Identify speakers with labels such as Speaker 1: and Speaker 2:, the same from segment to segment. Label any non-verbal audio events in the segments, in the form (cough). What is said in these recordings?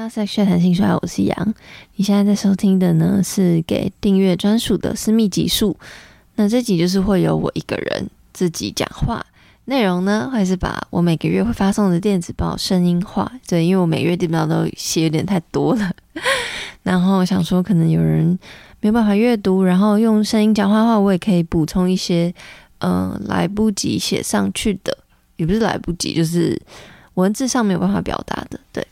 Speaker 1: 来到 Sex Chat 谈性说，我是杨。你现在在收听的呢是给订阅专属的私密集数。那这集就是会有我一个人自己讲话，内容呢会是把我每个月会发送的电子报声音化。对，因为我每月电子报都写有点太多了，(laughs) 然后想说可能有人没有办法阅读，然后用声音讲话的话，我也可以补充一些，嗯、呃，来不及写上去的，也不是来不及，就是文字上没有办法表达的，对。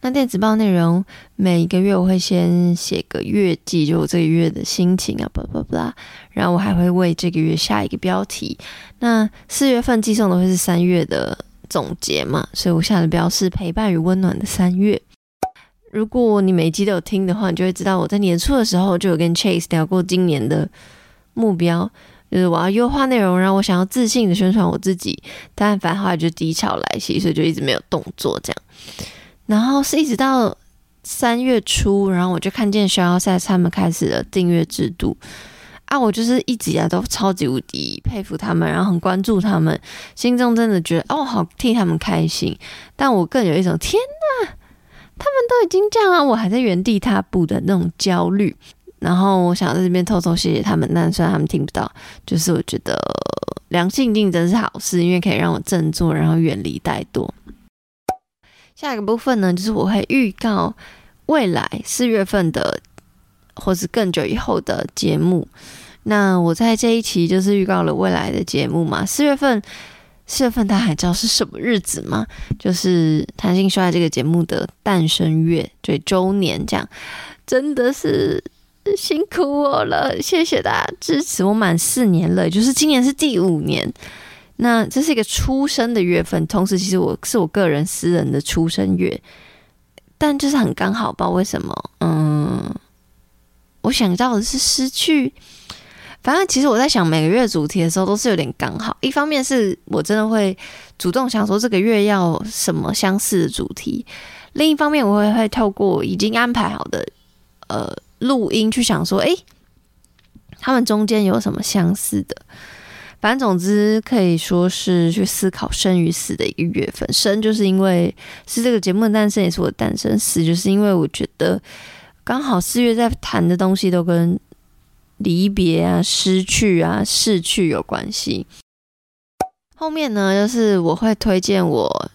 Speaker 1: 那电子报内容，每一个月我会先写个月记，就我这个月的心情啊，巴拉巴拉，然后我还会为这个月下一个标题。那四月份寄送的会是三月的总结嘛，所以我下的标是陪伴与温暖的三月。如果你每一集都有听的话，你就会知道我在年初的时候就有跟 Chase 聊过今年的目标，就是我要优化内容，然后我想要自信的宣传我自己。但反正后来就低潮来袭，所以就一直没有动作这样。然后是一直到三月初，然后我就看见 ShellSex 他们开始了订阅制度啊，我就是一直以来都超级无敌佩服他们，然后很关注他们，心中真的觉得哦，好替他们开心。但我更有一种天哪，他们都已经这样了，我还在原地踏步的那种焦虑。然后我想在这边偷偷谢谢他们，但虽然他们听不到，就是我觉得良性竞争是好事，因为可以让我振作，然后远离怠惰。下一个部分呢，就是我会预告未来四月份的，或是更久以后的节目。那我在这一期就是预告了未来的节目嘛。四月份，四月份大家还知道是什么日子吗？就是弹性说爱这个节目的诞生月，对，周年这样，真的是辛苦我了，谢谢大家支持。我满四年了，就是今年是第五年。那这是一个出生的月份，同时其实我是我个人私人的出生月，但就是很刚好，不知道为什么，嗯，我想到的是失去，反正其实我在想每个月主题的时候都是有点刚好，一方面是我真的会主动想说这个月要什么相似的主题，另一方面我会会透过已经安排好的呃录音去想说，诶，他们中间有什么相似的。反正总之可以说是去思考生与死的一个月份。生就是因为是这个节目的诞生，也是我的诞生；死就是因为我觉得刚好四月在谈的东西都跟离别啊、失去啊、逝去有关系。后面呢，就是我会推荐我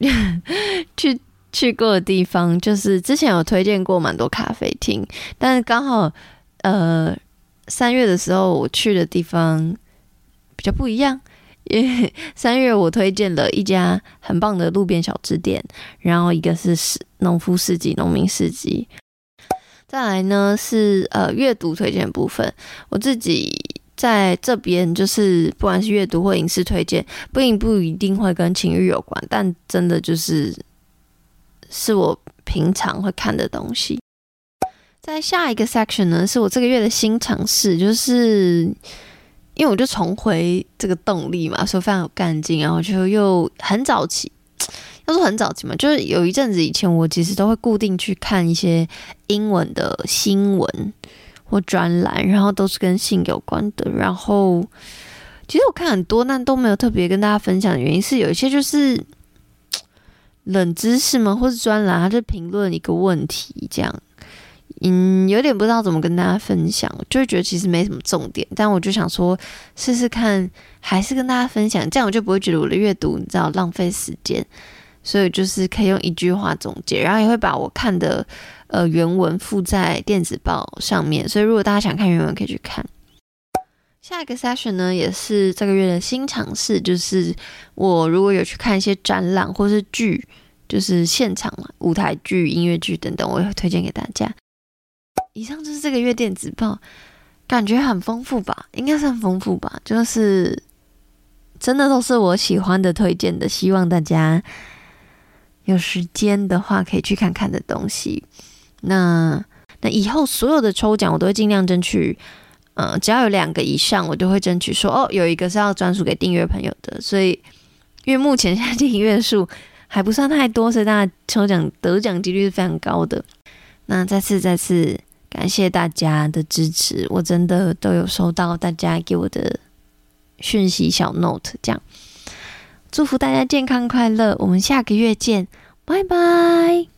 Speaker 1: (laughs) 去去过的地方，就是之前有推荐过蛮多咖啡厅，但是刚好呃三月的时候我去的地方。比较不一样，因为三月我推荐了一家很棒的路边小吃店，然后一个是市农夫市集、农民市集。再来呢是呃阅读推荐部分，我自己在这边就是不管是阅读或影视推荐，不一不一定会跟情欲有关，但真的就是是我平常会看的东西。在下一个 section 呢，是我这个月的新尝试，就是。因为我就重回这个动力嘛，所以非常有干劲，然后就又很早期，(tsk) 要说很早期嘛，就是有一阵子以前，我其实都会固定去看一些英文的新闻或专栏，然后都是跟性有关的。然后其实我看很多，但都没有特别跟大家分享的原因是，有一些就是冷知识吗，或是专栏，他就评论一个问题这样。嗯，有点不知道怎么跟大家分享，就会觉得其实没什么重点，但我就想说试试看，还是跟大家分享，这样我就不会觉得我的阅读你知道浪费时间，所以就是可以用一句话总结，然后也会把我看的呃原文附在电子报上面，所以如果大家想看原文可以去看。下一个 session 呢，也是这个月的新尝试，就是我如果有去看一些展览或是剧，就是现场嘛舞台剧、音乐剧等等，我也会推荐给大家。以上就是这个月电子报，感觉很丰富吧？应该算丰富吧？就是真的都是我喜欢的推荐的，希望大家有时间的话可以去看看的东西。那那以后所有的抽奖我都会尽量争取，嗯、只要有两个以上，我就会争取说哦，有一个是要专属给订阅朋友的。所以因为目前现在订阅数还不算太多，所以大家抽奖得奖几率是非常高的。那再次再次。感谢大家的支持，我真的都有收到大家给我的讯息小 note，这样祝福大家健康快乐，我们下个月见，拜拜。